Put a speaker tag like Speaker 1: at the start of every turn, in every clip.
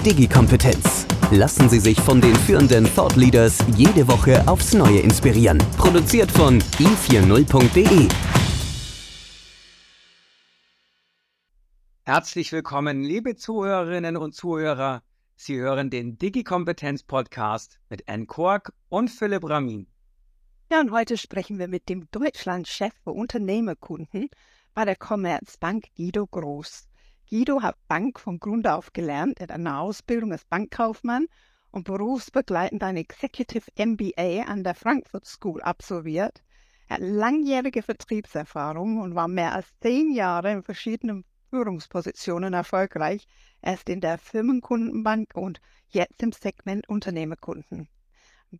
Speaker 1: Digi-Kompetenz. Lassen Sie sich von den führenden Thought Leaders jede Woche aufs Neue inspirieren. Produziert von i40.de.
Speaker 2: Herzlich willkommen, liebe Zuhörerinnen und Zuhörer. Sie hören den Digi-Kompetenz-Podcast mit Anne Kork und Philipp Ramin.
Speaker 3: Ja, und heute sprechen wir mit dem Deutschlandchef für Unternehmerkunden bei der Commerzbank Guido Groß. Guido hat Bank von Grund auf gelernt, er hat eine Ausbildung als Bankkaufmann und berufsbegleitend ein Executive MBA an der Frankfurt School absolviert. Er hat langjährige Vertriebserfahrung und war mehr als zehn Jahre in verschiedenen Führungspositionen erfolgreich, erst in der Firmenkundenbank und jetzt im Segment Unternehmerkunden.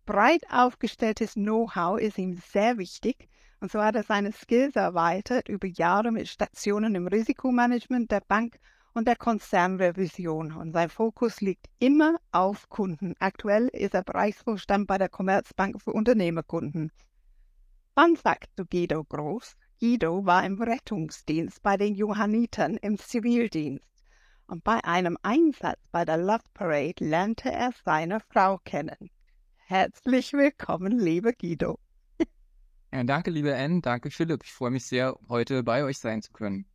Speaker 3: Breit aufgestelltes Know-how ist ihm sehr wichtig und so hat er seine Skills erweitert über Jahre mit Stationen im Risikomanagement der Bank und der Konzernrevision. Und sein Fokus liegt immer auf Kunden. Aktuell ist er Bereichsvorstand bei der Commerzbank für Unternehmerkunden. Fun Fact zu Guido Groß. Guido war im Rettungsdienst bei den Johannitern im Zivildienst. Und bei einem Einsatz bei der Love Parade lernte er seine Frau kennen. Herzlich willkommen, lieber Guido.
Speaker 4: Ja, danke, liebe Anne. Danke, Philipp. Ich freue mich sehr, heute bei euch sein zu können.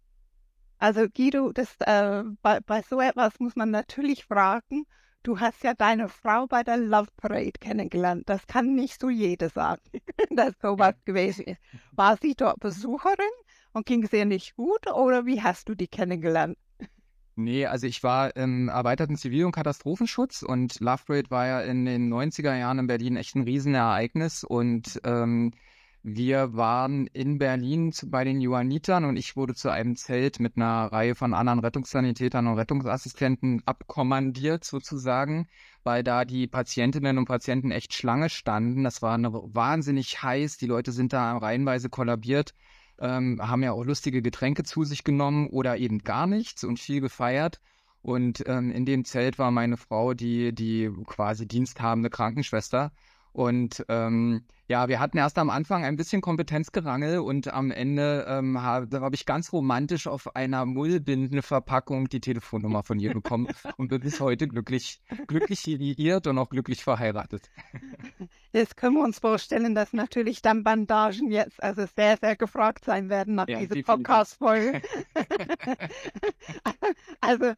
Speaker 3: Also Guido, das, äh, bei, bei so etwas muss man natürlich fragen. Du hast ja deine Frau bei der Love Parade kennengelernt. Das kann nicht so jeder sagen, dass sowas gewesen ist. War sie dort Besucherin und ging es ihr nicht gut oder wie hast du die kennengelernt?
Speaker 4: Nee, also ich war im erweiterten Zivil- und Katastrophenschutz und Love Parade war ja in den 90er Jahren in Berlin echt ein Riesenereignis und ähm, wir waren in Berlin bei den Johannitern und ich wurde zu einem Zelt mit einer Reihe von anderen Rettungssanitätern und Rettungsassistenten abkommandiert sozusagen, weil da die Patientinnen und Patienten echt Schlange standen. Das war eine, wahnsinnig heiß, die Leute sind da reihenweise kollabiert, ähm, haben ja auch lustige Getränke zu sich genommen oder eben gar nichts und viel gefeiert. Und ähm, in dem Zelt war meine Frau die, die quasi diensthabende Krankenschwester. Und ähm, ja, wir hatten erst am Anfang ein bisschen Kompetenzgerangel und am Ende ähm, habe hab ich ganz romantisch auf einer Mullbindenverpackung die Telefonnummer von ihr bekommen und bin bis heute glücklich, glücklich liiert und auch glücklich verheiratet.
Speaker 3: Jetzt können wir uns vorstellen, dass natürlich dann Bandagen jetzt also sehr, sehr gefragt sein werden nach ja, dieser Podcast-Folge. also,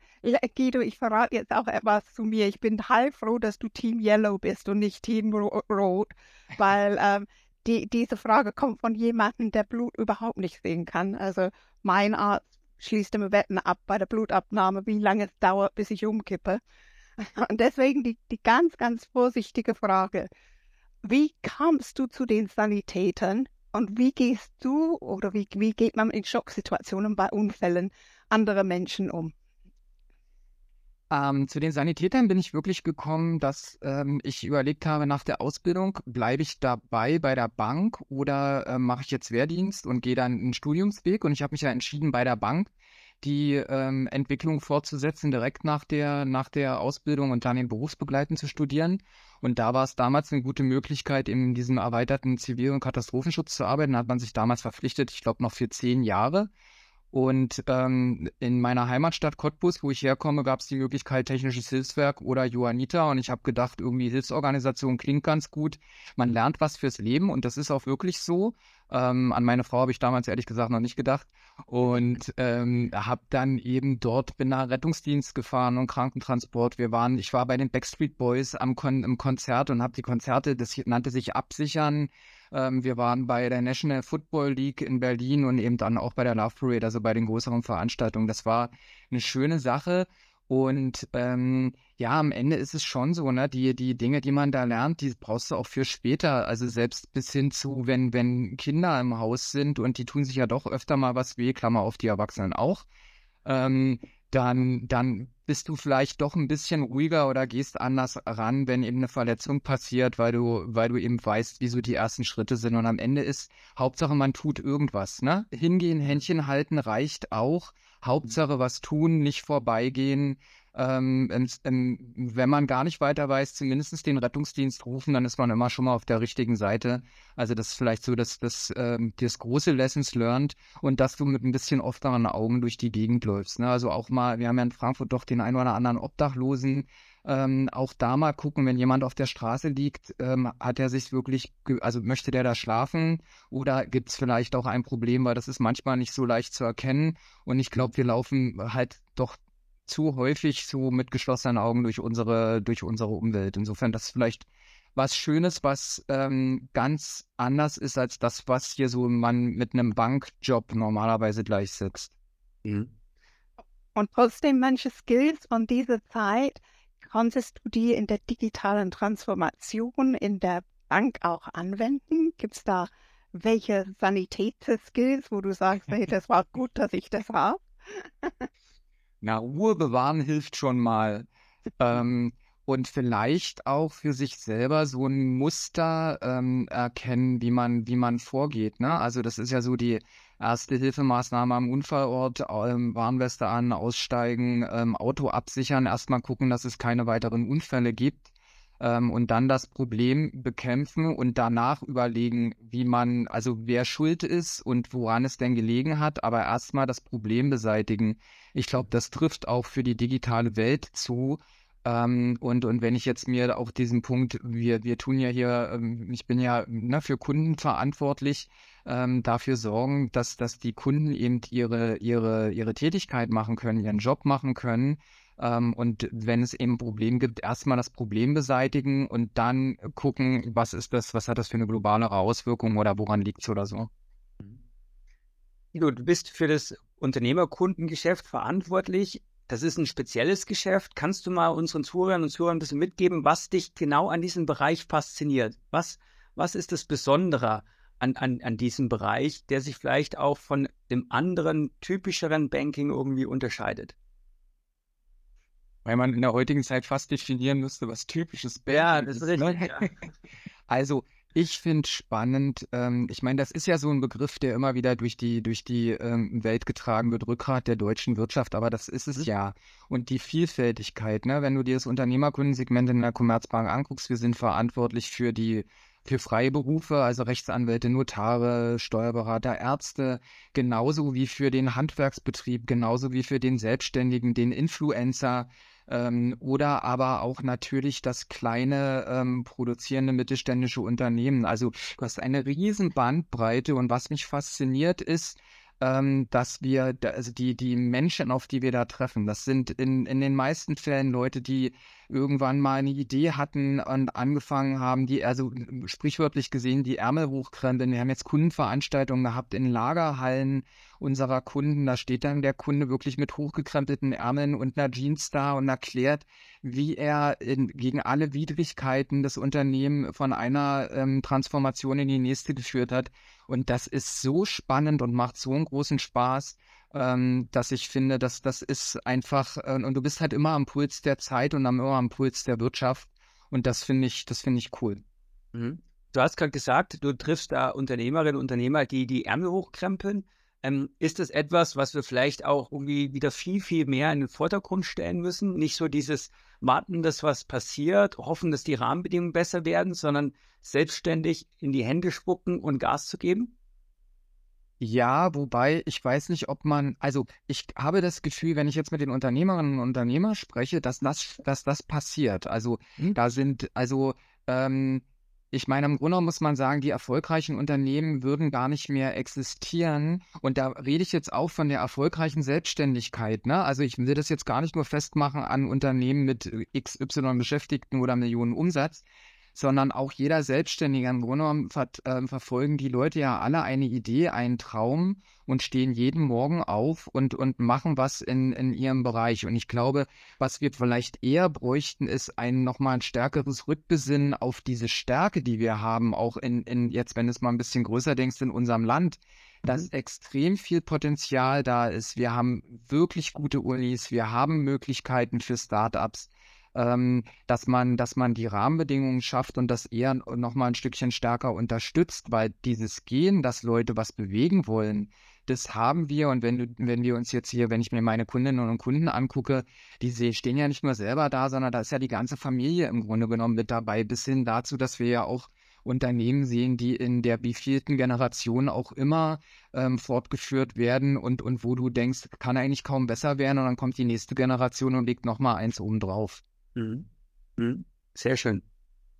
Speaker 3: Guido, ich verrate jetzt auch etwas zu mir. Ich bin heilfroh, dass du Team Yellow bist und nicht Team Rot, weil ähm, die, diese Frage kommt von jemandem, der Blut überhaupt nicht sehen kann. Also, mein Arzt schließt immer Wetten ab bei der Blutabnahme, wie lange es dauert, bis ich umkippe. Und deswegen die, die ganz, ganz vorsichtige Frage. Wie kamst du zu den Sanitätern und wie gehst du oder wie, wie geht man in Schocksituationen bei Unfällen anderer Menschen um?
Speaker 4: Ähm, zu den Sanitätern bin ich wirklich gekommen, dass ähm, ich überlegt habe, nach der Ausbildung, bleibe ich dabei bei der Bank oder äh, mache ich jetzt Wehrdienst und gehe dann einen Studiumsweg? Und ich habe mich ja entschieden, bei der Bank die ähm, Entwicklung fortzusetzen, direkt nach der, nach der Ausbildung und dann den Berufsbegleiten zu studieren. Und da war es damals eine gute Möglichkeit, in diesem erweiterten Zivil- und Katastrophenschutz zu arbeiten. Da hat man sich damals verpflichtet, ich glaube noch für zehn Jahre. Und ähm, in meiner Heimatstadt Cottbus, wo ich herkomme, gab es die Möglichkeit Technisches Hilfswerk oder Johanniter. Und ich habe gedacht, irgendwie Hilfsorganisation klingt ganz gut. Man lernt was fürs Leben und das ist auch wirklich so. Ähm, an meine Frau habe ich damals ehrlich gesagt noch nicht gedacht. Und ähm, habe dann eben dort, bin nach Rettungsdienst gefahren und Krankentransport. Wir waren, ich war bei den Backstreet Boys am Kon im Konzert und habe die Konzerte, das nannte sich Absichern ähm, wir waren bei der National Football League in Berlin und eben dann auch bei der Love Parade, also bei den größeren Veranstaltungen. Das war eine schöne Sache. Und ähm, ja, am Ende ist es schon so, ne, die, die Dinge, die man da lernt, die brauchst du auch für später. Also selbst bis hin zu, wenn, wenn Kinder im Haus sind und die tun sich ja doch öfter mal was weh, Klammer auf die Erwachsenen auch, ähm, dann, dann bist du vielleicht doch ein bisschen ruhiger oder gehst anders ran, wenn eben eine Verletzung passiert, weil du, weil du eben weißt, wie so die ersten Schritte sind. Und am Ende ist Hauptsache, man tut irgendwas. Ne? Hingehen, Händchen halten reicht auch. Hauptsache was tun, nicht vorbeigehen. Ähm, wenn man gar nicht weiter weiß, zumindest den Rettungsdienst rufen, dann ist man immer schon mal auf der richtigen Seite. Also das ist vielleicht so das, das, ähm, das große Lessons learned und dass du mit ein bisschen offeneren Augen durch die Gegend läufst. Ne? Also auch mal, wir haben ja in Frankfurt doch den einen oder anderen Obdachlosen, ähm, auch da mal gucken, wenn jemand auf der Straße liegt, ähm, hat er sich wirklich, also möchte der da schlafen oder gibt es vielleicht auch ein Problem, weil das ist manchmal nicht so leicht zu erkennen. Und ich glaube, wir laufen halt doch zu häufig so mit geschlossenen Augen durch unsere, durch unsere Umwelt. Insofern, das ist vielleicht was Schönes, was ähm, ganz anders ist als das, was hier so man mit einem Bankjob normalerweise gleichsetzt. Mhm.
Speaker 3: Und trotzdem manche Skills von dieser Zeit konntest du die in der digitalen Transformation in der Bank auch anwenden? Gibt es da welche Sanitätsskills, wo du sagst, hey, das war gut, dass ich das habe?
Speaker 4: Na, Ruhe bewahren hilft schon mal. ähm, und vielleicht auch für sich selber so ein Muster ähm, erkennen, wie man, wie man vorgeht. Ne? Also das ist ja so die erste Hilfemaßnahme am Unfallort, ähm, Warnweste an, aussteigen, ähm, Auto absichern, erstmal gucken, dass es keine weiteren Unfälle gibt ähm, und dann das Problem bekämpfen und danach überlegen, wie man, also wer schuld ist und woran es denn gelegen hat, aber erstmal das Problem beseitigen. Ich glaube, das trifft auch für die digitale Welt zu. Ähm, und, und wenn ich jetzt mir auch diesen Punkt, wir, wir tun ja hier, ähm, ich bin ja ne, für Kunden verantwortlich, ähm, dafür sorgen, dass, dass die Kunden eben ihre, ihre, ihre Tätigkeit machen können, ihren Job machen können ähm, und wenn es eben ein Problem gibt, erstmal das Problem beseitigen und dann gucken, was ist das, was hat das für eine globalere Auswirkung oder woran liegt es oder so.
Speaker 2: Du, du bist für das Unternehmerkundengeschäft verantwortlich. Das ist ein spezielles Geschäft. Kannst du mal unseren Zuhörern und Zuhörern ein bisschen mitgeben, was dich genau an diesem Bereich fasziniert? Was, was ist das Besondere an, an, an diesem Bereich, der sich vielleicht auch von dem anderen, typischeren Banking irgendwie unterscheidet?
Speaker 4: Weil man in der heutigen Zeit fast definieren müsste, was typisches Banking
Speaker 2: ja, ist. Richtig,
Speaker 4: ne? ja. Also ich finde spannend, ähm, ich meine, das ist ja so ein Begriff, der immer wieder durch die, durch die ähm, Welt getragen wird, Rückgrat der deutschen Wirtschaft, aber das ist es mhm. ja. Und die Vielfältigkeit, ne? wenn du dir das Unternehmerkundensegment in der Commerzbank anguckst, wir sind verantwortlich für die für freie Berufe, also Rechtsanwälte, Notare, Steuerberater, Ärzte, genauso wie für den Handwerksbetrieb, genauso wie für den Selbstständigen, den Influencer, ähm, oder aber auch natürlich das kleine ähm, produzierende mittelständische Unternehmen. Also du hast eine riesen Bandbreite und was mich fasziniert ist, ähm, dass wir, also die, die Menschen, auf die wir da treffen, das sind in, in den meisten Fällen Leute, die irgendwann mal eine Idee hatten und angefangen haben, die, also sprichwörtlich gesehen, die Ärmel hochkrempeln. Wir haben jetzt Kundenveranstaltungen gehabt in Lagerhallen unserer Kunden. Da steht dann der Kunde wirklich mit hochgekrempelten Ärmeln und einer Jeans da und erklärt, wie er in, gegen alle Widrigkeiten das Unternehmen von einer ähm, Transformation in die nächste geführt hat. Und das ist so spannend und macht so einen großen Spaß ähm, dass ich finde, dass das ist einfach, äh, und du bist halt immer am Puls der Zeit und immer am Puls der Wirtschaft. Und das finde ich, das finde ich cool.
Speaker 2: Mhm. Du hast gerade gesagt, du triffst da Unternehmerinnen und Unternehmer, die die Ärmel hochkrempeln. Ähm, ist das etwas, was wir vielleicht auch irgendwie wieder viel, viel mehr in den Vordergrund stellen müssen? Nicht so dieses Warten, dass was passiert, hoffen, dass die Rahmenbedingungen besser werden, sondern selbstständig in die Hände spucken und Gas zu geben?
Speaker 4: Ja, wobei ich weiß nicht, ob man, also ich habe das Gefühl, wenn ich jetzt mit den Unternehmerinnen und Unternehmern spreche, dass das, dass das passiert. Also mhm. da sind, also ähm, ich meine, im Grunde muss man sagen, die erfolgreichen Unternehmen würden gar nicht mehr existieren. Und da rede ich jetzt auch von der erfolgreichen Selbstständigkeit. Ne? Also ich will das jetzt gar nicht nur festmachen an Unternehmen mit XY Beschäftigten oder Millionen Umsatz, sondern auch jeder Selbstständige. Im Grunde genommen ver äh, verfolgen die Leute ja alle eine Idee, einen Traum und stehen jeden Morgen auf und, und machen was in, in ihrem Bereich. Und ich glaube, was wir vielleicht eher bräuchten, ist ein nochmal ein stärkeres Rückbesinnen auf diese Stärke, die wir haben, auch in, in jetzt, wenn du es mal ein bisschen größer denkst, in unserem Land dass
Speaker 2: Mhm.
Speaker 4: extrem viel Potenzial da ist. Wir haben wirklich gute Unis, wir haben Möglichkeiten für Startups, ähm, dass man, dass man die Rahmenbedingungen schafft und das eher noch mal ein Stückchen stärker unterstützt, weil dieses Gehen, dass Leute was bewegen wollen, das haben wir. Und wenn, wenn wir uns jetzt hier, wenn ich mir meine Kundinnen und Kunden angucke, die stehen ja nicht nur selber da, sondern da ist ja die ganze Familie im Grunde genommen mit dabei, bis hin dazu, dass wir ja auch Unternehmen sehen, die in der wievielten Generation auch immer ähm, fortgeführt werden und, und wo du denkst, kann eigentlich kaum besser werden und dann kommt die nächste Generation und legt nochmal eins oben drauf.
Speaker 2: Mhm. Mhm. Sehr schön.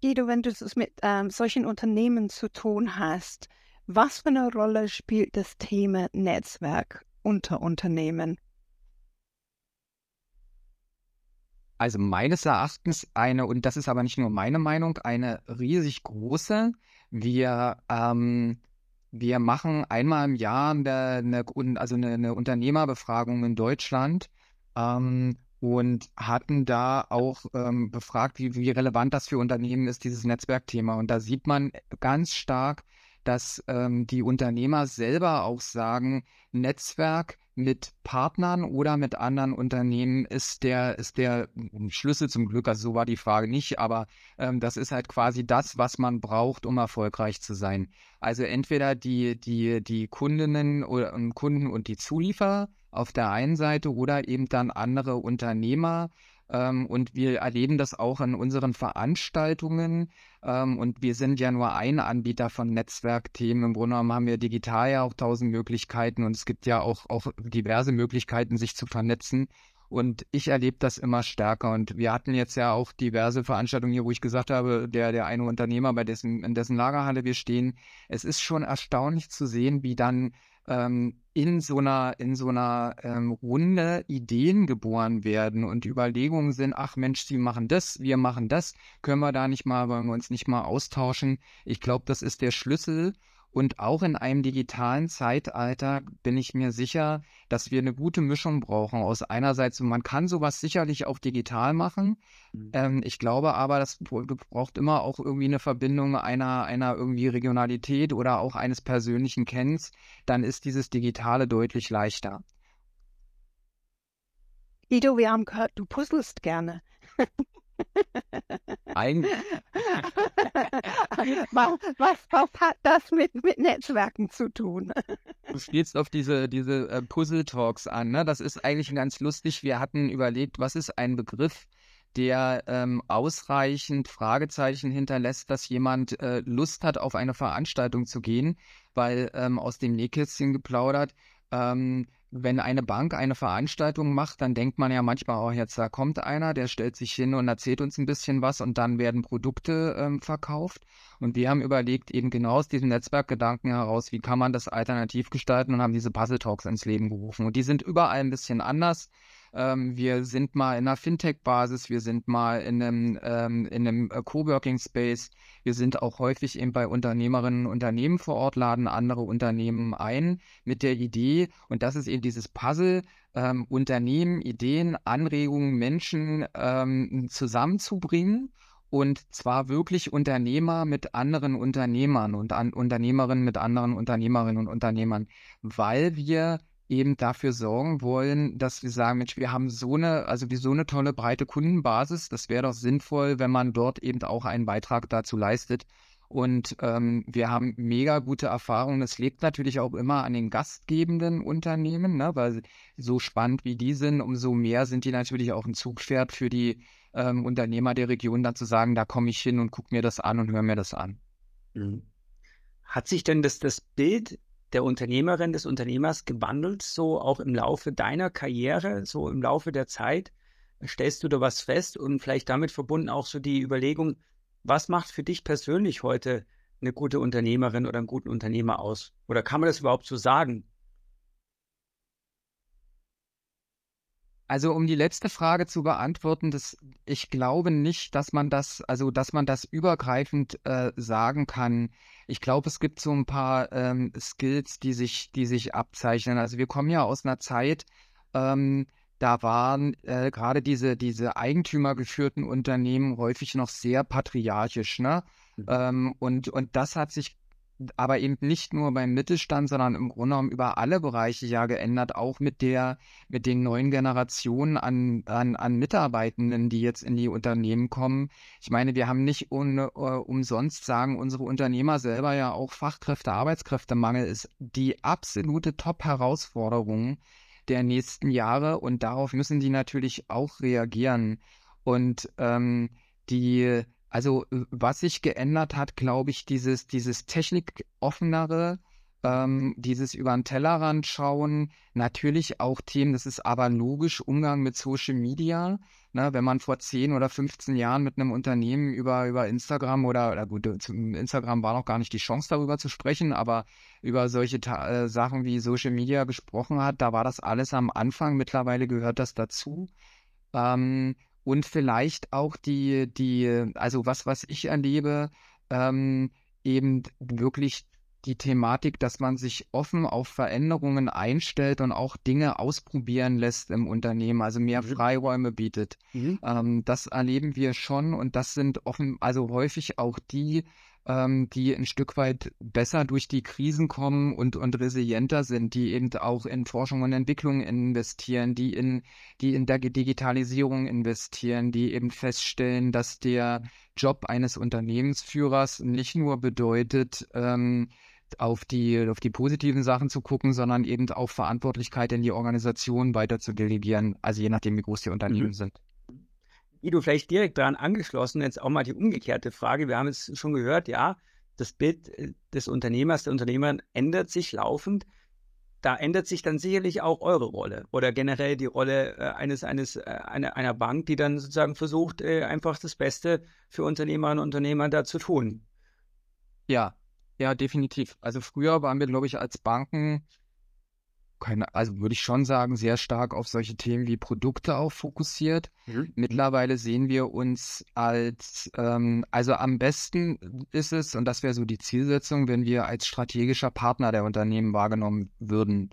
Speaker 3: Guido, wenn du es mit ähm, solchen Unternehmen zu tun hast, was für eine Rolle spielt das Thema Netzwerk unter Unternehmen?
Speaker 4: Also meines Erachtens eine, und das ist aber nicht nur meine Meinung, eine riesig große. Wir, ähm, wir machen einmal im Jahr eine, also eine, eine Unternehmerbefragung in Deutschland ähm, und hatten da auch ähm, befragt, wie, wie relevant das für Unternehmen ist, dieses Netzwerkthema. Und da sieht man ganz stark, dass ähm, die Unternehmer selber auch sagen, Netzwerk mit Partnern oder mit anderen Unternehmen ist der, ist der Schlüssel zum Glück. Also so war die Frage nicht, aber ähm, das ist halt quasi das, was man braucht, um erfolgreich zu sein. Also entweder die, die, die Kundinnen und Kunden und die Zulieferer auf der einen Seite oder eben dann andere Unternehmer. Ähm, und wir erleben das auch in unseren Veranstaltungen. Ähm, und wir sind ja nur ein Anbieter von Netzwerkthemen. Im Grunde genommen haben wir digital ja auch tausend Möglichkeiten und es gibt ja auch, auch diverse Möglichkeiten, sich zu vernetzen. Und ich erlebe das immer stärker. Und wir hatten jetzt ja auch diverse Veranstaltungen hier, wo ich gesagt habe, der, der eine Unternehmer, bei dessen, in dessen Lagerhalle wir stehen, es ist schon erstaunlich zu sehen, wie dann ähm, in so einer, in so einer ähm, Runde Ideen geboren werden und Überlegungen sind, ach Mensch, Sie machen das, wir machen das, können wir da nicht mal, wollen wir uns nicht mal austauschen? Ich glaube, das ist der Schlüssel. Und auch in einem digitalen Zeitalter bin ich mir sicher, dass wir eine gute Mischung brauchen. Aus einerseits, man kann sowas sicherlich auch digital machen.
Speaker 2: Mhm.
Speaker 4: Ähm, ich glaube aber, das br- braucht immer auch irgendwie eine Verbindung einer, einer irgendwie Regionalität oder auch eines persönlichen Kennens. Dann ist dieses Digitale deutlich leichter.
Speaker 3: Guido, wir haben gehört, du puzzelst gerne.
Speaker 4: Eigentlich,
Speaker 3: was, was, was hat das mit, mit Netzwerken zu tun?
Speaker 4: du spielst auf diese, diese äh, Puzzle-Talks an. Ne? Das ist eigentlich ganz lustig. Wir hatten überlegt, was ist ein Begriff, der ähm, ausreichend Fragezeichen hinterlässt, dass jemand äh, Lust hat, auf eine Veranstaltung zu gehen, weil ähm, aus dem Nähkästchen geplaudert, ähm, wenn eine Bank eine Veranstaltung macht, dann denkt man ja manchmal, oh, jetzt da kommt einer, der stellt sich hin und erzählt uns ein bisschen was und dann werden Produkte ähm, verkauft. Und wir haben überlegt, eben genau aus diesem Netzwerkgedanken heraus, wie kann man das alternativ gestalten und haben diese Puzzle Talks ins Leben gerufen. Und die sind überall ein bisschen anders. Ähm, wir sind mal in einer Fintech-Basis, wir sind mal in einem, ähm, in einem äh, Coworking-Space, wir sind auch häufig eben bei Unternehmerinnen und Unternehmen vor Ort, laden andere Unternehmen ein mit der Idee, und das ist eben dieses Puzzle, ähm, Unternehmen, Ideen, Anregungen, Menschen ähm, zusammenzubringen. Und zwar wirklich Unternehmer mit anderen Unternehmern und an Unternehmerinnen mit anderen Unternehmerinnen und Unternehmern, weil wir eben dafür sorgen wollen, dass wir sagen, Mensch, wir haben so eine, also wie so eine tolle breite Kundenbasis. Das wäre doch sinnvoll, wenn man dort eben auch einen Beitrag dazu leistet. Und ähm, wir haben mega gute Erfahrungen. Das liegt natürlich auch immer an den gastgebenden Unternehmen, ne? weil so spannend wie die sind, umso mehr sind die natürlich auch ein Zugpferd für die ähm, Unternehmer der Region, dann zu sagen, da komme ich hin und gucke mir das an und höre mir das an.
Speaker 2: Mhm. Hat sich denn das, das Bild der Unternehmerin, des Unternehmers gewandelt, so auch im Laufe deiner Karriere, so im Laufe der Zeit? Stellst du da was fest und vielleicht damit verbunden auch so die Überlegung, was macht für dich persönlich heute eine gute Unternehmerin oder einen guten Unternehmer aus? Oder kann man das überhaupt so sagen?
Speaker 4: Also um die letzte Frage zu beantworten, das, ich glaube nicht, dass man das, also dass man das übergreifend äh, sagen kann. Ich glaube, es gibt so ein paar ähm, Skills, die sich, die sich abzeichnen. Also wir kommen ja aus einer Zeit, ähm, da waren äh, gerade diese, diese eigentümergeführten Unternehmen häufig noch sehr patriarchisch, ne?
Speaker 2: Mhm.
Speaker 4: Ähm, und, und das hat sich aber eben nicht nur beim Mittelstand, sondern im Grunde genommen über alle Bereiche ja geändert, auch mit der, mit den neuen Generationen an, an, an Mitarbeitenden, die jetzt in die Unternehmen kommen. Ich meine, wir haben nicht ohne, uh, umsonst sagen unsere Unternehmer selber ja auch Fachkräfte, Arbeitskräftemangel ist die absolute Top-Herausforderung der nächsten Jahre und darauf müssen die natürlich auch reagieren. Und ähm, die also, äh, was sich geändert hat, glaube ich, dieses, dieses technikoffenere, ähm, dieses über den Tellerrand schauen, natürlich auch Themen, das ist aber logisch, Umgang mit Social Media. Ne, wenn man vor 10 oder 15 Jahren mit einem Unternehmen über, über Instagram oder, oder gut, zum Instagram war noch gar nicht die Chance darüber zu sprechen, aber über solche äh, Sachen wie Social Media gesprochen hat, da war das alles am Anfang. Mittlerweile gehört das dazu. Ähm, und vielleicht auch die, die, also was, was ich erlebe, ähm, eben wirklich die Thematik, dass man sich offen auf Veränderungen einstellt und auch Dinge ausprobieren lässt im Unternehmen, also mehr mhm. Freiräume bietet. Mhm. Ähm, das erleben wir schon und das sind offen, also häufig auch die ähm, die ein Stück weit besser durch die Krisen kommen und, und resilienter sind, die eben auch in Forschung und Entwicklung investieren, die in, die in der Digitalisierung investieren, die eben feststellen, dass der Job eines Unternehmensführers nicht nur bedeutet, ähm, auf die, auf die positiven Sachen zu gucken, sondern eben auch Verantwortlichkeit in die Organisation weiter zu delegieren, also je nachdem, wie groß die Unternehmen mhm. sind.
Speaker 2: Guido, vielleicht direkt daran angeschlossen, jetzt auch mal die umgekehrte Frage. Wir haben es schon gehört, ja, das Bild äh, des Unternehmers, der Unternehmerin ändert sich laufend. Da ändert sich dann sicherlich auch eure Rolle oder generell die Rolle äh, eines, eines, äh, einer, einer Bank, die dann sozusagen versucht, äh, einfach das Beste für Unternehmerinnen und Unternehmer da zu tun.
Speaker 4: Ja, ja, definitiv. Also früher waren wir, glaube ich, als Banken keine, also würde ich schon sagen, sehr stark auf solche Themen wie Produkte auch fokussiert. Mhm. Mittlerweile sehen wir uns als, ähm, also am besten ist es, und das wäre so die Zielsetzung, wenn wir als strategischer Partner der Unternehmen wahrgenommen würden.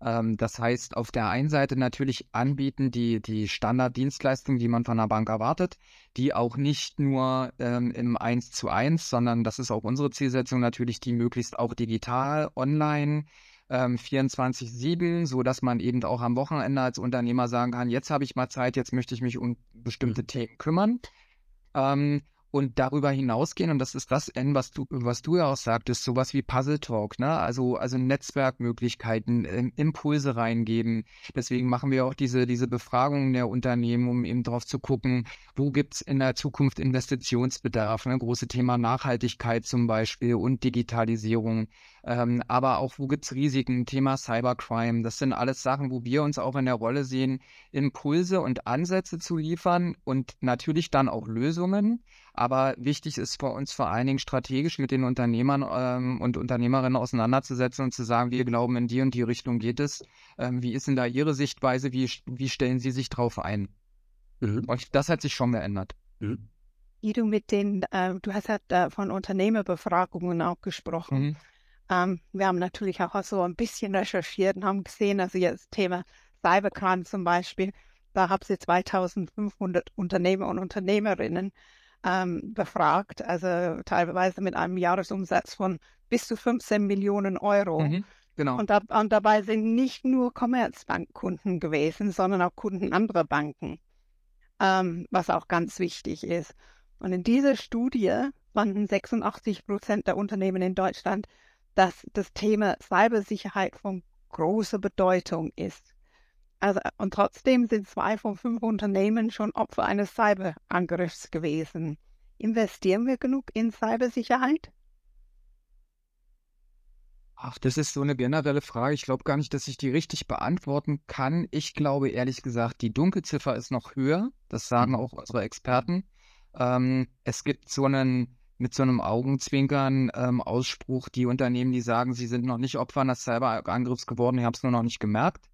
Speaker 4: Ähm, das heißt, auf der einen Seite natürlich anbieten die, die Standarddienstleistungen, die man von einer Bank erwartet, die auch nicht nur ähm, im 1 zu 1, sondern das ist auch unsere Zielsetzung natürlich, die möglichst auch digital, online, ähm, 24-7, so dass man eben auch am Wochenende als Unternehmer sagen kann, jetzt habe ich mal Zeit, jetzt möchte ich mich um bestimmte mhm. Themen kümmern. Ähm, und darüber hinausgehen, und das ist das N, was du, was du ja auch sagtest, sowas wie Puzzle Talk, ne? Also, also Netzwerkmöglichkeiten, ähm, Impulse reingeben. Deswegen machen wir auch diese, diese Befragungen der Unternehmen, um eben drauf zu gucken, wo gibt es in der Zukunft Investitionsbedarf, ne? Große Thema Nachhaltigkeit zum Beispiel und Digitalisierung. Ähm, aber auch, wo gibt es Risiken, Thema Cybercrime. Das sind alles Sachen, wo wir uns auch in der Rolle sehen, Impulse und Ansätze zu liefern und natürlich dann auch Lösungen. Aber wichtig ist für uns vor allen Dingen strategisch mit den Unternehmern ähm, und Unternehmerinnen auseinanderzusetzen und zu sagen, wir glauben, in die und die Richtung geht es. Ähm, wie ist denn da Ihre Sichtweise? Wie, wie stellen Sie sich drauf ein? Mhm. Und das hat sich schon geändert.
Speaker 3: Mhm. Guido, mit den, äh, du hast ja äh, von Unternehmerbefragungen auch gesprochen. Mhm. Ähm, wir haben natürlich auch so ein bisschen recherchiert und haben gesehen, also jetzt Thema Cybercrime zum Beispiel, da haben sie 2500 Unternehmer und Unternehmerinnen ähm, befragt, also teilweise mit einem Jahresumsatz von bis zu 15 Millionen Euro. Mhm, genau. Und, da, und, dabei sind nicht nur Commerzbankkunden gewesen, sondern auch Kunden anderer Banken, ähm, was auch ganz wichtig ist. Und in dieser Studie fanden 86 Prozent der Unternehmen in Deutschland dass das Thema Cybersicherheit von großer Bedeutung ist. Also, und trotzdem sind zwei von fünf Unternehmen schon Opfer eines Cyberangriffs gewesen. Investieren wir genug in Cybersicherheit?
Speaker 4: Ach, das ist so eine generelle Frage. Ich glaube gar nicht, dass ich die richtig beantworten kann. Ich glaube ehrlich gesagt, die Dunkelziffer ist noch höher. Das sagen mhm. auch unsere Experten. Ähm, es gibt so einen mit so einem Augenzwinkern ähm, Ausspruch, die Unternehmen, die sagen, sie sind noch nicht Opfer eines Cyberangriffs geworden, ich habe es nur noch nicht gemerkt.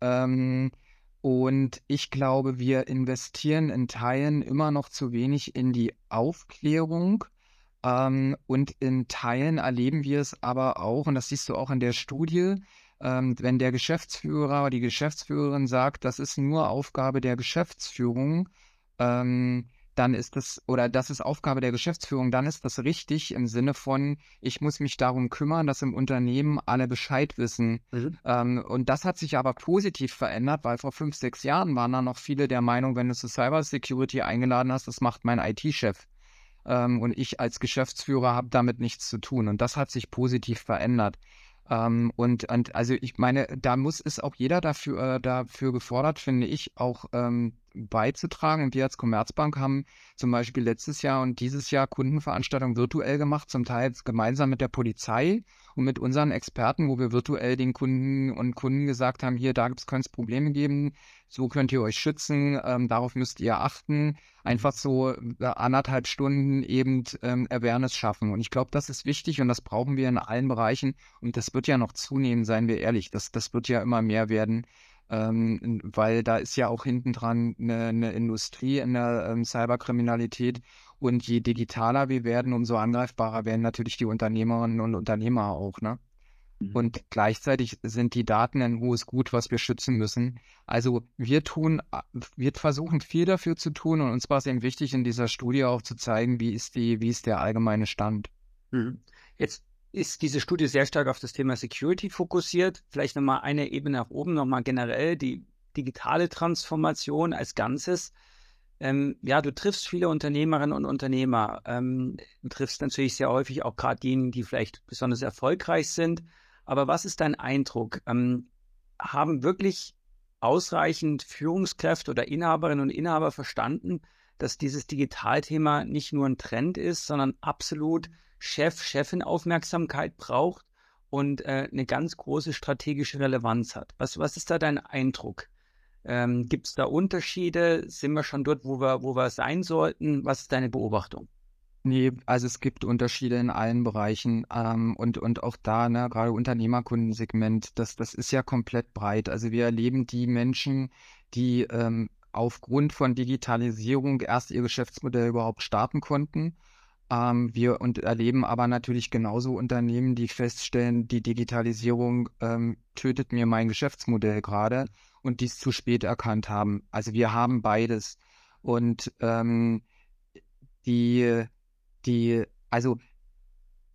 Speaker 4: Ähm, und ich glaube, wir investieren in Teilen immer noch zu wenig in die Aufklärung. Ähm, und in Teilen erleben wir es aber auch, und das siehst du auch in der Studie, ähm, wenn der Geschäftsführer oder die Geschäftsführerin sagt, das ist nur Aufgabe der Geschäftsführung, ähm, dann ist das, oder das ist Aufgabe der Geschäftsführung, dann ist das richtig im Sinne von, ich muss mich darum kümmern, dass im Unternehmen alle Bescheid wissen. Mhm. Ähm, und das hat sich aber positiv verändert, weil vor fünf, sechs Jahren waren da noch viele der Meinung, wenn du zu Cybersecurity eingeladen hast, das macht mein IT-Chef. Ähm, und ich als Geschäftsführer habe damit nichts zu tun. Und das hat sich positiv verändert. Ähm, und, und also ich meine, da muss es auch jeder dafür, äh, dafür gefordert, finde ich, auch ähm, beizutragen. Und wir als Commerzbank haben zum Beispiel letztes Jahr und dieses Jahr Kundenveranstaltungen virtuell gemacht, zum Teil gemeinsam mit der Polizei und mit unseren Experten, wo wir virtuell den Kunden und Kunden gesagt haben, hier, da könnte es Probleme geben, so könnt ihr euch schützen, ähm, darauf müsst ihr achten. Einfach so äh, anderthalb Stunden eben ähm, Awareness schaffen. Und ich glaube, das ist wichtig und das brauchen wir in allen Bereichen. Und das wird ja noch zunehmen, seien wir ehrlich. Das, das wird ja immer mehr werden ähm, weil da ist ja auch hinten dran eine, eine Industrie in der ähm, Cyberkriminalität. Und je digitaler wir werden, umso angreifbarer werden natürlich die Unternehmerinnen und Unternehmer auch. Ne? Mhm. Und gleichzeitig sind die Daten ein hohes Gut, was wir schützen müssen. Also wir tun, wir versuchen viel dafür zu tun und uns war es eben wichtig, in dieser Studie auch zu zeigen, wie ist die, wie ist der allgemeine Stand.
Speaker 2: Mhm. Jetzt ist diese Studie sehr stark auf das Thema Security fokussiert. Vielleicht nochmal eine Ebene nach oben, nochmal generell die digitale Transformation als Ganzes. Ähm, ja, du triffst viele Unternehmerinnen und Unternehmer. Ähm, du triffst natürlich sehr häufig auch gerade diejenigen, die vielleicht besonders erfolgreich sind. Aber was ist dein Eindruck? Ähm, haben wirklich ausreichend Führungskräfte oder Inhaberinnen und Inhaber verstanden, dass dieses Digitalthema nicht nur ein Trend ist, sondern absolut Chef, Chefin Aufmerksamkeit braucht und äh, eine ganz große strategische Relevanz hat. Was, was ist da dein Eindruck? Ähm, Gibt es da Unterschiede? Sind wir schon dort, wo wir, wo wir sein sollten? Was ist deine Beobachtung?
Speaker 4: Nee, also es gibt Unterschiede in allen Bereichen ähm, und, und auch da, ne, gerade Unternehmerkundensegment, das, das ist ja komplett breit. Also wir erleben die Menschen, die ähm, aufgrund von Digitalisierung erst ihr Geschäftsmodell überhaupt starten konnten ähm, wir und erleben aber natürlich genauso Unternehmen, die feststellen, die Digitalisierung ähm, tötet mir mein Geschäftsmodell gerade und dies zu spät erkannt haben. Also wir haben beides. Und ähm, die, die, also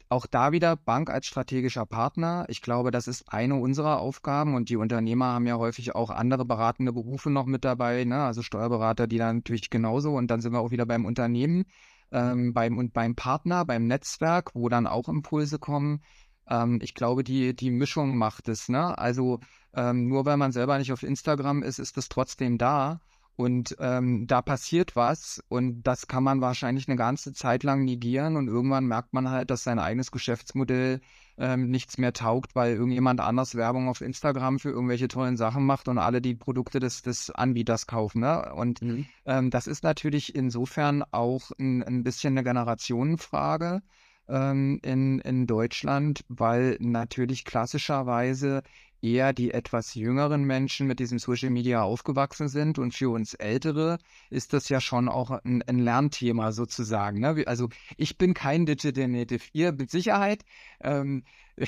Speaker 4: auch da wieder Bank als strategischer Partner. Ich glaube, das ist eine unserer Aufgaben und die Unternehmer haben ja häufig auch andere beratende Berufe noch mit dabei, ne? also Steuerberater, die dann natürlich genauso und dann sind wir auch wieder beim Unternehmen ähm, beim, und beim Partner, beim Netzwerk, wo dann auch Impulse kommen. Ähm, ich glaube, die, die Mischung macht es. Ne? Also ähm, nur weil man selber nicht auf Instagram ist, ist es trotzdem da. Und ähm, da passiert was und das kann man wahrscheinlich eine ganze Zeit lang negieren und irgendwann merkt man halt, dass sein eigenes Geschäftsmodell ähm, nichts mehr taugt, weil irgendjemand anders Werbung auf Instagram für irgendwelche tollen Sachen macht und alle die Produkte des, des Anbieters kaufen. Ne? Und mhm. ähm, das ist natürlich insofern auch ein, ein bisschen eine Generationenfrage ähm, in, in Deutschland, weil natürlich klassischerweise eher die etwas jüngeren Menschen mit diesem Social Media aufgewachsen sind. Und für uns Ältere ist das ja schon auch ein, ein Lernthema sozusagen. Ne? Also ich bin kein Digital Native, ihr mit Sicherheit. Ähm,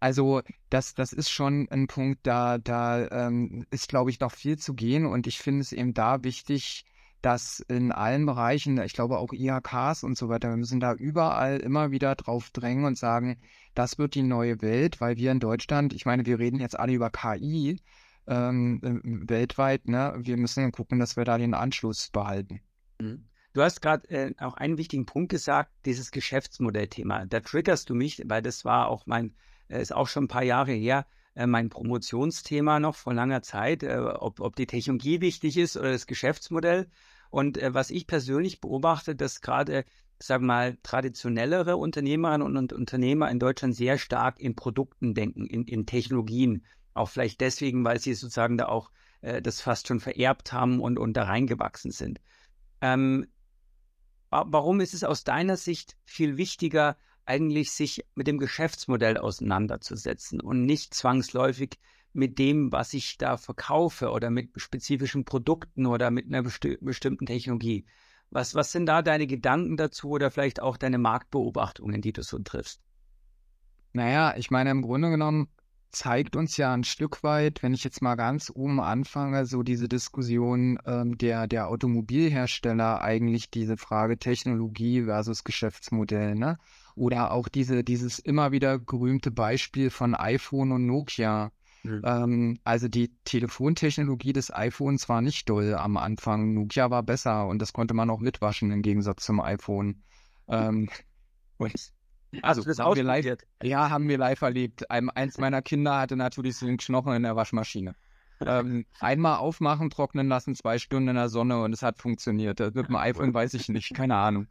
Speaker 4: also das, das ist schon ein Punkt, da, da ähm, ist, glaube ich, noch viel zu gehen. Und ich finde es eben da wichtig, dass in allen Bereichen, ich glaube auch IHKs und so weiter, wir müssen da überall immer wieder drauf drängen und sagen, das wird die neue Welt, weil wir in Deutschland, ich meine, wir reden jetzt alle über KI ähm, weltweit, ne? Wir müssen gucken, dass wir da den Anschluss behalten.
Speaker 2: Mhm. Du hast gerade äh, auch einen wichtigen Punkt gesagt, dieses Geschäftsmodellthema. Da triggerst du mich, weil das war auch mein, äh, ist auch schon ein paar Jahre her, äh, mein Promotionsthema noch vor langer Zeit, äh, ob, ob die Technologie wichtig ist oder das Geschäftsmodell. Und äh, was ich persönlich beobachte, dass gerade, sag mal, traditionellere Unternehmerinnen und, und, Unternehmer in Deutschland sehr stark in Produkten denken, in, in Technologien. Auch vielleicht deswegen, weil sie sozusagen da auch äh, das fast schon vererbt haben und, und da reingewachsen sind. Ähm, warum ist es aus deiner Sicht viel wichtiger, eigentlich sich mit dem Geschäftsmodell auseinanderzusetzen und nicht zwangsläufig mit dem, was ich da verkaufe oder mit spezifischen Produkten oder mit einer besti bestimmten Technologie. Was, was sind da deine Gedanken dazu oder vielleicht auch deine Marktbeobachtungen, die du so triffst?
Speaker 4: Naja, ich meine, im Grunde genommen zeigt uns ja ein Stück weit, wenn ich jetzt mal ganz oben anfange, so diese Diskussion ähm, der, der Automobilhersteller eigentlich diese Frage Technologie versus Geschäftsmodell, ne? Oder auch diese, dieses immer wieder gerühmte Beispiel von iPhone und Nokia. Mhm. Ähm, also die Telefontechnologie des iPhones war nicht doll am Anfang. Nokia war besser und das konnte man auch mitwaschen im Gegensatz zum iPhone. Ähm, und also, das haben wir live, ja, haben wir live erlebt. Ein, eins meiner Kinder hatte natürlich so einen Knochen in der Waschmaschine. Ähm, einmal aufmachen, trocknen lassen, zwei Stunden in der Sonne und es hat funktioniert. Mit dem iPhone weiß ich nicht, keine Ahnung,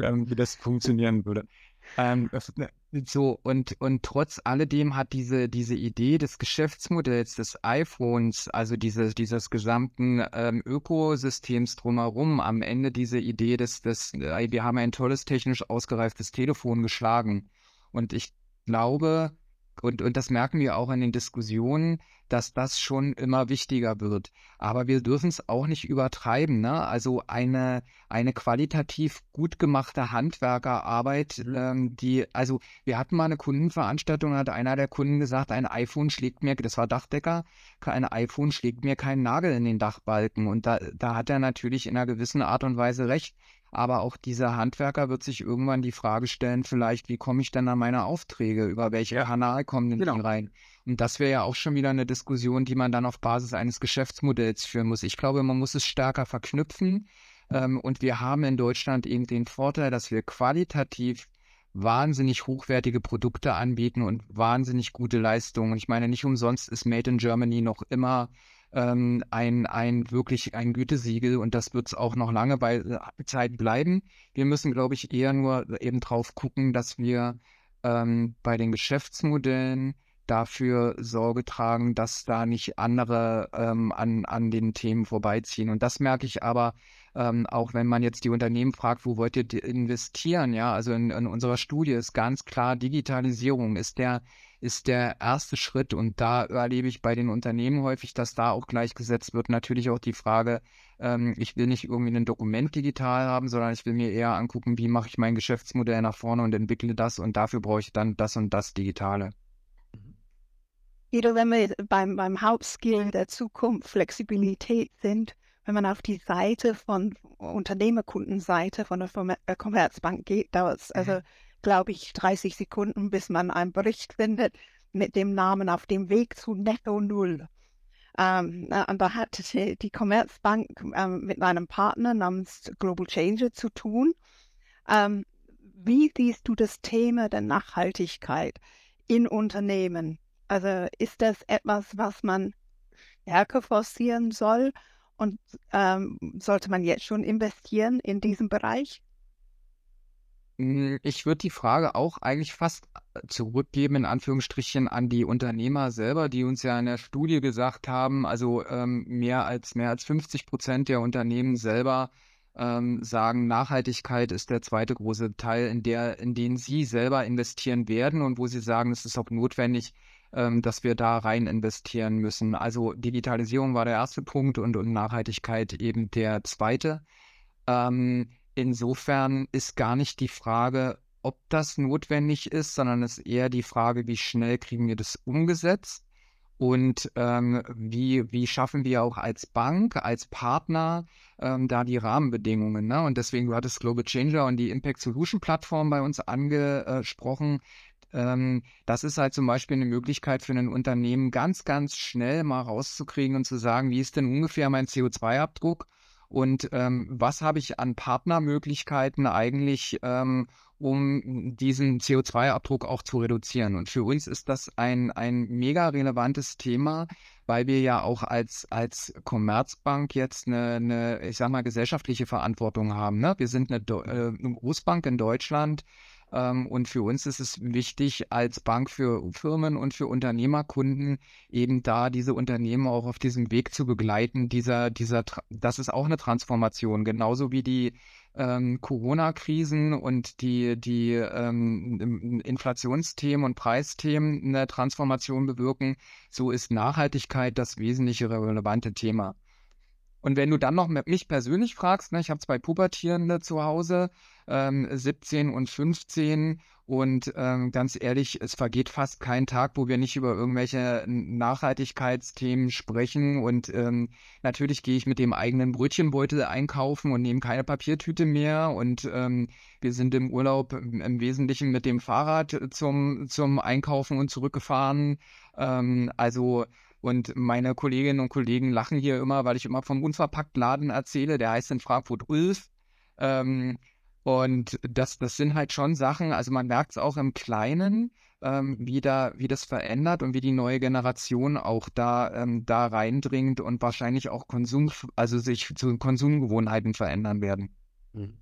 Speaker 4: ähm, wie das funktionieren würde. Ähm, ne, so, und, und trotz alledem hat diese, diese Idee des Geschäftsmodells des iPhones, also diese, dieses gesamten ähm, Ökosystems drumherum, am Ende diese Idee des, des, äh, wir haben ein tolles technisch ausgereiftes Telefon geschlagen. Und ich glaube, und, und das merken wir auch in den Diskussionen, dass das schon immer wichtiger wird. Aber wir dürfen es auch nicht übertreiben. Ne? Also eine, eine qualitativ gut gemachte Handwerkerarbeit, mhm. ähm, die, also wir hatten mal eine Kundenveranstaltung, hat einer der Kunden gesagt, ein iPhone schlägt mir, das war Dachdecker, ein iPhone schlägt mir keinen Nagel in den Dachbalken. Und da, da hat er natürlich in einer gewissen Art und Weise recht. Aber auch dieser Handwerker wird sich irgendwann die Frage stellen, vielleicht, wie komme ich denn an meine Aufträge? Über welchen Kanal kommen denn genau. die rein? Und das wäre ja auch schon wieder eine Diskussion, die man dann auf Basis eines Geschäftsmodells führen muss. Ich glaube, man muss es stärker verknüpfen. Ähm, und wir haben in Deutschland eben den Vorteil, dass wir qualitativ wahnsinnig hochwertige Produkte anbieten und wahnsinnig gute Leistungen. Ich meine, nicht umsonst ist Made in Germany noch immer ähm, ein, ein wirklich ein Gütesiegel und das wird es auch noch lange bei äh, Zeit bleiben. Wir müssen, glaube ich, eher nur eben drauf gucken, dass wir ähm, bei den Geschäftsmodellen dafür Sorge tragen, dass da nicht andere ähm, an, an den Themen vorbeiziehen. Und das merke ich aber ähm, auch, wenn man jetzt die Unternehmen fragt, wo wollt ihr investieren? Ja, also in, in unserer Studie ist ganz klar, Digitalisierung ist der ist der erste Schritt. Und da erlebe ich bei den Unternehmen häufig, dass da auch gleichgesetzt wird. Natürlich auch die Frage, ähm, ich will nicht irgendwie ein Dokument digital haben, sondern ich will mir eher angucken, wie mache ich mein Geschäftsmodell nach vorne und entwickle das und dafür brauche ich dann das und das Digitale.
Speaker 3: Wieder wenn wir beim, beim Hauptskill der Zukunft Flexibilität sind, wenn man auf die Seite von Unternehmerkundenseite von der Commerzbank geht, dauert es also mhm glaube ich, 30 Sekunden, bis man einen Bericht findet mit dem Namen auf dem Weg zu Netto Null. Ähm, und da hat die Commerzbank ähm, mit einem Partner namens Global Changer zu tun. Ähm, wie siehst du das Thema der Nachhaltigkeit in Unternehmen? Also ist das etwas, was man stärker forcieren soll? Und ähm, sollte man jetzt schon investieren in diesem Bereich?
Speaker 4: Hm, ich würde die Frage auch eigentlich fast äh, zurückgeben, in Anführungsstrichen, an die Unternehmer selber, die uns ja in der Studie gesagt haben, also ähm, mehr als mehr als 50 Prozent der Unternehmen selber ähm, sagen, Nachhaltigkeit ist der zweite große Teil, in der, in den sie selber investieren werden und wo sie sagen, es ist auch notwendig, ähm, dass wir da rein investieren müssen. Also Digitalisierung war der erste Punkt und, und Nachhaltigkeit eben der zweite. Ähm, Insofern ist gar nicht die Frage, ob das notwendig ist, sondern es ist eher die Frage, wie schnell kriegen wir das umgesetzt und ähm, wie, wie schaffen wir auch als Bank, als Partner ähm, da die Rahmenbedingungen. Ne? Und deswegen, du hattest Global Changer und die Impact Solution Plattform bei uns angesprochen. Ähm, das ist halt zum Beispiel eine Möglichkeit für ein Unternehmen, ganz, ganz schnell mal rauszukriegen und zu sagen, wie ist denn ungefähr mein CO2-Abdruck? Und ähm, was habe ich an Partnermöglichkeiten eigentlich, ähm, um diesen CO2-Abdruck auch zu reduzieren. Und für uns ist das ein, ein mega relevantes Thema, weil wir ja auch als, als Commerzbank jetzt eine, eine, ich sag mal, gesellschaftliche Verantwortung haben. Ne? Wir sind eine, äh, eine Großbank in Deutschland und für uns ist es wichtig, als Bank für Firmen und für Unternehmerkunden eben da diese Unternehmen auch auf diesem Weg zu begleiten. Dieser, dieser, das ist auch eine Transformation, genauso wie die ähm, Corona-Krisen und die, die ähm, Inflationsthemen und Preisthemen eine Transformation bewirken. So ist Nachhaltigkeit das wesentliche relevante Thema. Und wenn du dann noch mich persönlich fragst, ne, ich habe zwei Pubertierende zu Hause, ähm, 17 und 15 und ähm, ganz ehrlich, es vergeht fast kein Tag, wo wir nicht über irgendwelche Nachhaltigkeitsthemen sprechen. Und ähm, natürlich gehe ich mit dem eigenen Brötchenbeutel einkaufen und nehme keine Papiertüte mehr. Und ähm, wir sind im Urlaub im Wesentlichen mit dem Fahrrad zum, zum Einkaufen und zurückgefahren. Ähm, also und meine Kolleginnen und Kollegen lachen hier immer, weil ich immer vom Unverpacktladen erzähle. Der heißt in Frankfurt Ulf. Ähm, und das, das sind halt schon Sachen, also man merkt es auch im Kleinen, ähm, wie, da, wie das verändert und wie die neue Generation auch da, ähm, da reindringt und wahrscheinlich auch Konsum, also sich zu Konsumgewohnheiten verändern werden. Mhm.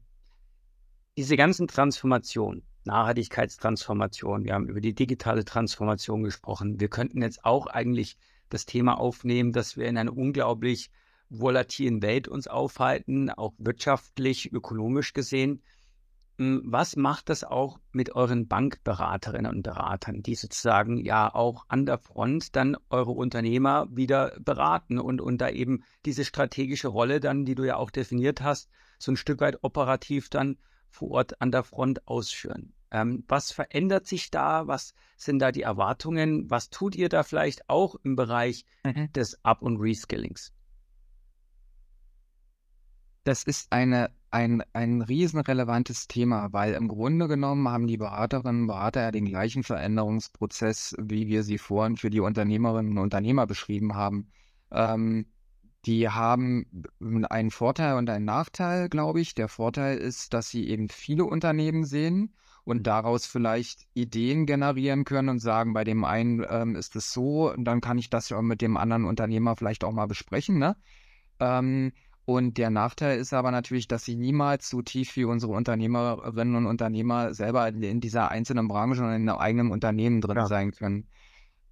Speaker 2: Diese ganzen Transformationen, Nachhaltigkeitstransformation, wir haben über die digitale Transformation gesprochen. Wir könnten jetzt auch eigentlich das Thema aufnehmen, dass wir in einer unglaublich volatilen Welt uns aufhalten, auch wirtschaftlich, ökonomisch gesehen. Hm, was macht das auch mit euren Bankberaterinnen und Beratern, die sozusagen ja auch an der Front dann eure Unternehmer wieder beraten und, und da eben diese strategische Rolle dann, die du ja auch definiert hast, so ein Stück weit operativ dann vor Ort an der Front ausführen? Ähm, was verändert sich da? Was sind da die Erwartungen? Was tut ihr da vielleicht auch im Bereich mhm. des Up- und Reskillings?
Speaker 4: Das ist eine, ein, ein riesenrelevantes Thema, weil im Grunde genommen haben die Beraterinnen und Berater ja den gleichen Veränderungsprozess, wie wir sie vorhin für die Unternehmerinnen und Unternehmer beschrieben haben. Ähm, die haben einen Vorteil und einen Nachteil, glaube ich. Der Vorteil ist, dass sie eben viele Unternehmen sehen und daraus vielleicht Ideen generieren können und sagen, bei dem einen ähm, ist es so, und dann kann ich das ja mit dem anderen Unternehmer vielleicht auch mal besprechen. Ne? Ähm, und der Nachteil ist aber natürlich, dass sie niemals so tief wie unsere Unternehmerinnen und Unternehmer selber in dieser einzelnen Branche und in einem eigenen Unternehmen drin ja. sein können.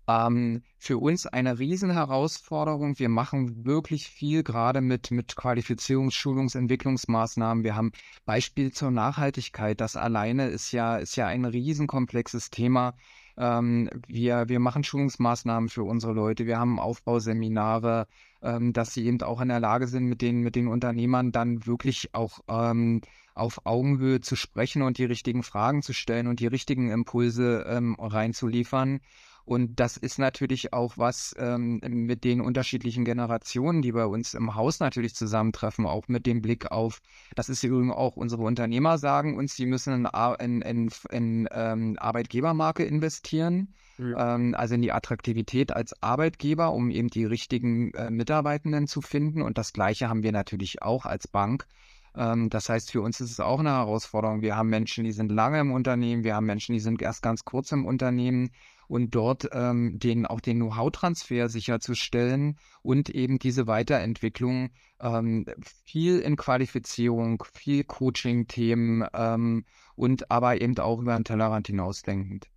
Speaker 4: Ähm, für uns eine Riesenherausforderung. Wir machen wirklich viel gerade mit, mit Qualifizierungs-, Schulungs-, Entwicklungsmaßnahmen. Wir haben Beispiel zur Nachhaltigkeit. Das alleine ist ja, ist ja ein riesenkomplexes Thema. Ähm, wir, wir machen Schulungsmaßnahmen für unsere Leute. Wir haben Aufbauseminare ähm, dass sie eben auch in der Lage sind, mit den, mit den Unternehmern dann wirklich auch ähm, auf Augenhöhe zu sprechen und die richtigen Fragen zu stellen und die richtigen Impulse ähm, reinzuliefern. Und das ist natürlich auch was ähm, mit den unterschiedlichen Generationen, die bei uns im Haus natürlich zusammentreffen, auch mit dem Blick auf, das ist übrigens auch unsere Unternehmer sagen uns, sie müssen in, in, in, in ähm, Arbeitgebermarke investieren. Ja. Ähm, also in die Attraktivität als Arbeitgeber, um eben die richtigen äh, Mitarbeitenden zu finden. Und das Gleiche haben wir natürlich auch als Bank. Ähm, das heißt, für uns ist es auch eine Herausforderung. Wir haben Menschen, die sind lange im Unternehmen, wir haben Menschen, die sind erst ganz kurz im Unternehmen und dort ähm, den, auch den Know-how-Transfer sicherzustellen und eben diese Weiterentwicklung ähm, viel in Qualifizierung, viel Coaching-Themen ähm, und aber eben auch über den Tellerrand hinausdenkend.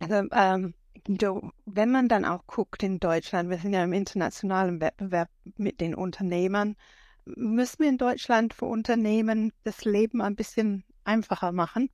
Speaker 3: Also ähm, Guido, wenn man dann auch guckt in Deutschland, wir sind ja im internationalen Wettbewerb mit den Unternehmern, müssen wir in Deutschland für Unternehmen das Leben ein bisschen einfacher machen?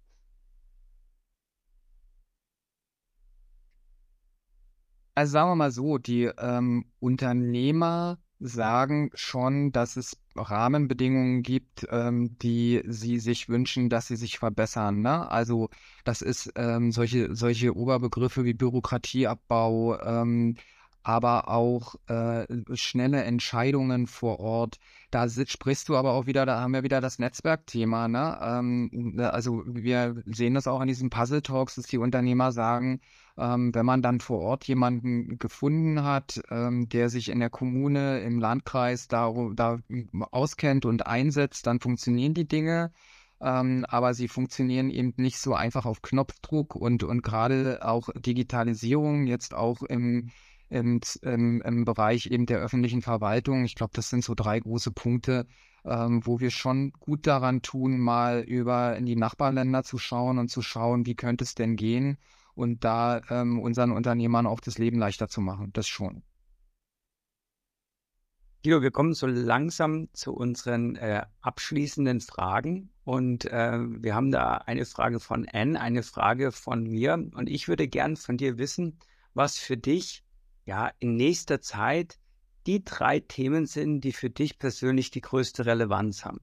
Speaker 4: Also sagen wir mal so, die ähm, Unternehmer sagen schon, dass es Rahmenbedingungen gibt, ähm, die sie sich wünschen, dass sie sich verbessern. Ne? Also das ist ähm, solche, solche Oberbegriffe wie Bürokratieabbau, ähm, aber auch äh, schnelle Entscheidungen vor Ort. Da sprichst du aber auch wieder, da haben wir wieder das Netzwerkthema. Ne? Ähm, ne, also wir sehen das auch an diesen Puzzle Talks, dass die Unternehmer sagen, ähm, wenn man dann vor Ort jemanden gefunden hat, ähm, der sich in der Kommune, im Landkreis da, da auskennt und einsetzt, dann funktionieren die Dinge. Ähm, aber sie funktionieren eben nicht so einfach auf Knopfdruck und, und gerade auch Digitalisierung jetzt auch im, im, im, im Bereich eben der öffentlichen Verwaltung. Ich glaube, das sind so drei große Punkte, ähm, wo wir schon gut daran tun, mal über in die Nachbarländer zu schauen und zu schauen, wie könnte es denn gehen und da ähm, unseren Unternehmern auch das Leben leichter zu machen. Das schon.
Speaker 2: Guido, wir kommen so langsam zu unseren äh, abschließenden Fragen. Und äh, wir haben da eine Frage von Anne, eine Frage von mir. Und ich würde gern von dir wissen, was für dich ja in nächster Zeit die drei Themen sind, die für dich persönlich die größte Relevanz haben.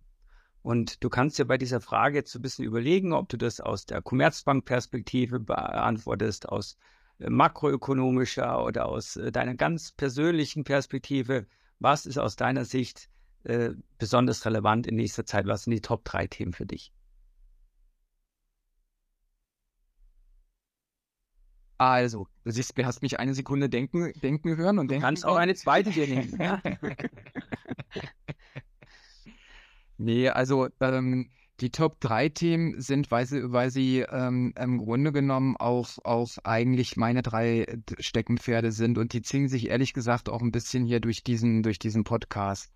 Speaker 2: Und du kannst dir bei dieser Frage jetzt so ein bisschen überlegen, ob du das aus der Commerzbank-Perspektive beantwortest, aus äh, makroökonomischer oder aus äh, deiner ganz persönlichen Perspektive. Was ist aus deiner Sicht äh, besonders relevant in nächster Zeit? Was sind die Top 3 Themen für dich?
Speaker 4: Also, du siehst, du hast mich eine Sekunde denken, denken hören und
Speaker 2: du
Speaker 4: denken.
Speaker 2: kannst auch eine zweite dir nehmen.
Speaker 4: Nee, also ähm, die Top 3 Themen sind, weil sie, weil sie ähm, im Grunde genommen auch, auch eigentlich meine drei Steckenpferde sind und die ziehen sich ehrlich gesagt auch ein bisschen hier durch diesen, durch diesen Podcast.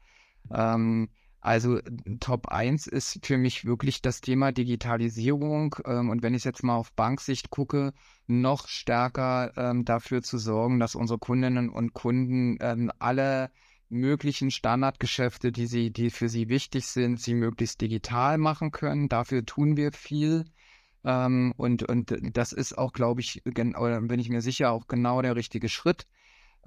Speaker 4: Ähm, also Top 1 ist für mich wirklich das Thema Digitalisierung ähm, und wenn ich jetzt mal auf Banksicht gucke, noch stärker ähm, dafür zu sorgen, dass unsere Kundinnen und Kunden ähm, alle möglichen Standardgeschäfte, die sie, die für sie wichtig sind, sie möglichst digital machen können. Dafür tun wir viel. Ähm, und, und das ist auch, glaube ich, oder bin ich mir sicher, auch genau der richtige Schritt.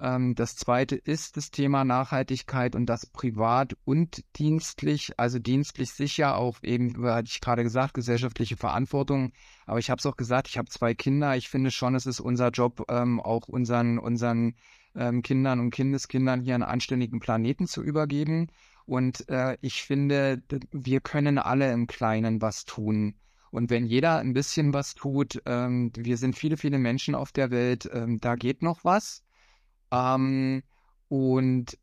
Speaker 4: Ähm, das zweite ist das Thema Nachhaltigkeit und das privat und dienstlich. Also dienstlich sicher auch eben, hatte ich gerade gesagt, gesellschaftliche Verantwortung. Aber ich habe es auch gesagt, ich habe zwei Kinder. Ich finde schon, es ist unser Job, ähm, auch unseren, unseren ähm, Kindern und Kindeskindern hier einen anständigen Planeten zu übergeben. Und äh, ich finde, wir können alle im Kleinen was tun. Und wenn jeder ein bisschen was tut, ähm, wir sind viele, viele Menschen auf der Welt, ähm, da geht noch was. Ähm, und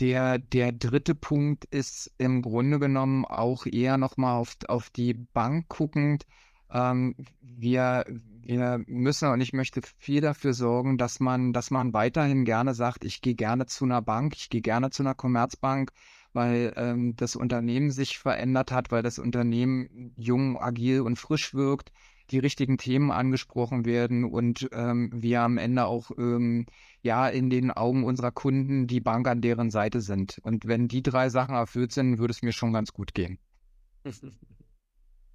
Speaker 4: der, der dritte Punkt ist im Grunde genommen auch eher nochmal auf, auf die Bank guckend. Ähm, wir, wir müssen und ich möchte viel dafür sorgen, dass man, dass man weiterhin gerne sagt, ich gehe gerne zu einer Bank, ich gehe gerne zu einer Commerzbank, weil ähm, das Unternehmen sich verändert hat, weil das Unternehmen jung, agil und frisch wirkt die richtigen Themen angesprochen werden und ähm, wir am Ende auch ähm, ja in den Augen unserer Kunden die Bank an deren Seite sind. Und wenn die drei Sachen erfüllt sind, würde es mir schon ganz gut gehen.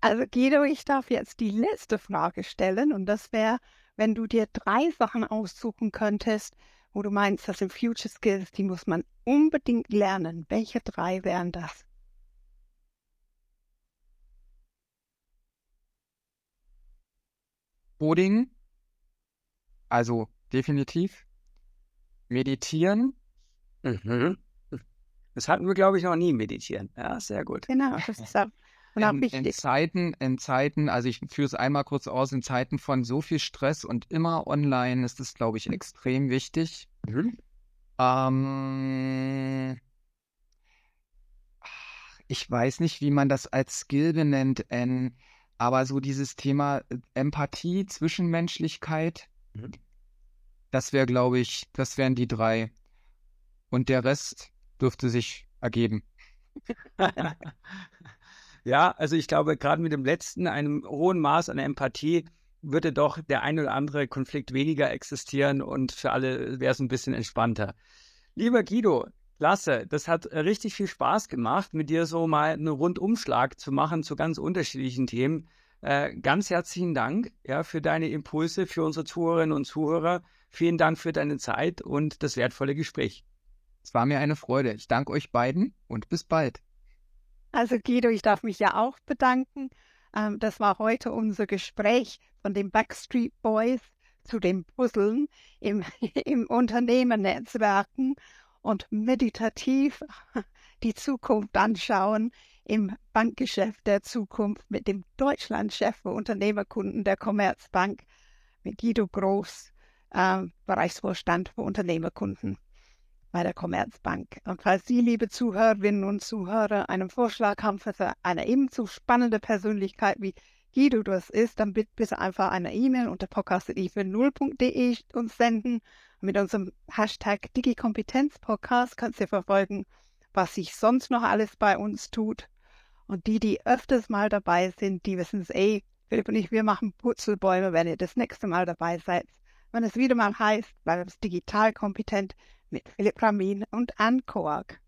Speaker 3: Also Guido, ich darf jetzt die letzte Frage stellen und das wäre, wenn du dir drei Sachen aussuchen könntest, wo du meinst, das sind Future Skills, die muss man unbedingt lernen. Welche drei wären das?
Speaker 4: Coding, also definitiv. Meditieren.
Speaker 2: Mhm. Das hatten wir, glaube ich, noch nie meditieren. Ja, sehr gut.
Speaker 3: Genau, das ist auch, auch
Speaker 4: in, in Zeiten, in Zeiten, also ich führe es einmal kurz aus, in Zeiten von so viel Stress und immer online ist es, glaube ich, extrem wichtig. Mhm. Ähm, ich weiß nicht, wie man das als Skill benennt. Ähm, aber so dieses Thema äh, Empathie, Zwischenmenschlichkeit, mhm. das wäre, glaube ich, das wären die drei. Und der Rest dürfte sich ergeben.
Speaker 2: ja, also ich glaube, gerade mit dem letzten, einem hohen Maß an Empathie, würde doch der ein oder andere Konflikt weniger existieren und für alle wäre es ein bisschen entspannter. Lieber Guido, Klasse, das hat äh, richtig viel Spaß gemacht, mit dir so mal einen Rundumschlag zu machen zu ganz unterschiedlichen Themen. Äh, ganz herzlichen Dank ja, für deine Impulse, für unsere Zuhörerinnen und Zuhörer. Vielen Dank für deine Zeit und das wertvolle Gespräch.
Speaker 4: Es war mir eine Freude. Ich danke euch beiden und bis bald.
Speaker 3: Also Guido, ich darf mich ja auch bedanken. Ähm, das war heute unser Gespräch von den Backstreet Boys zu den Puzzeln im, im Unternehmernetzwerken und meditativ die Zukunft anschauen im Bankgeschäft der Zukunft mit dem Deutschlandchef für Unternehmerkunden der Commerzbank, mit Guido Groß, äh, Bereichsvorstand für Unternehmerkunden bei der Commerzbank. Und falls Sie, liebe Zuhörerinnen und Zuhörer, einen Vorschlag haben für eine ebenso spannende Persönlichkeit wie Guido das ist, dann bitte, einfach eine E-Mail unter podcast.i40.de uns senden mit unserem Hashtag DigiKompetenzPodcast kannst du verfolgen, was sich sonst noch alles bei uns tut. Und die, die öfters mal dabei sind, die wissen es eh. Philipp und ich, wir machen Purzelbäume, wenn ihr das nächste Mal dabei seid. Wenn es wieder mal heißt, bleibt es digital kompetent mit Philipp Ramin und Anne Koak.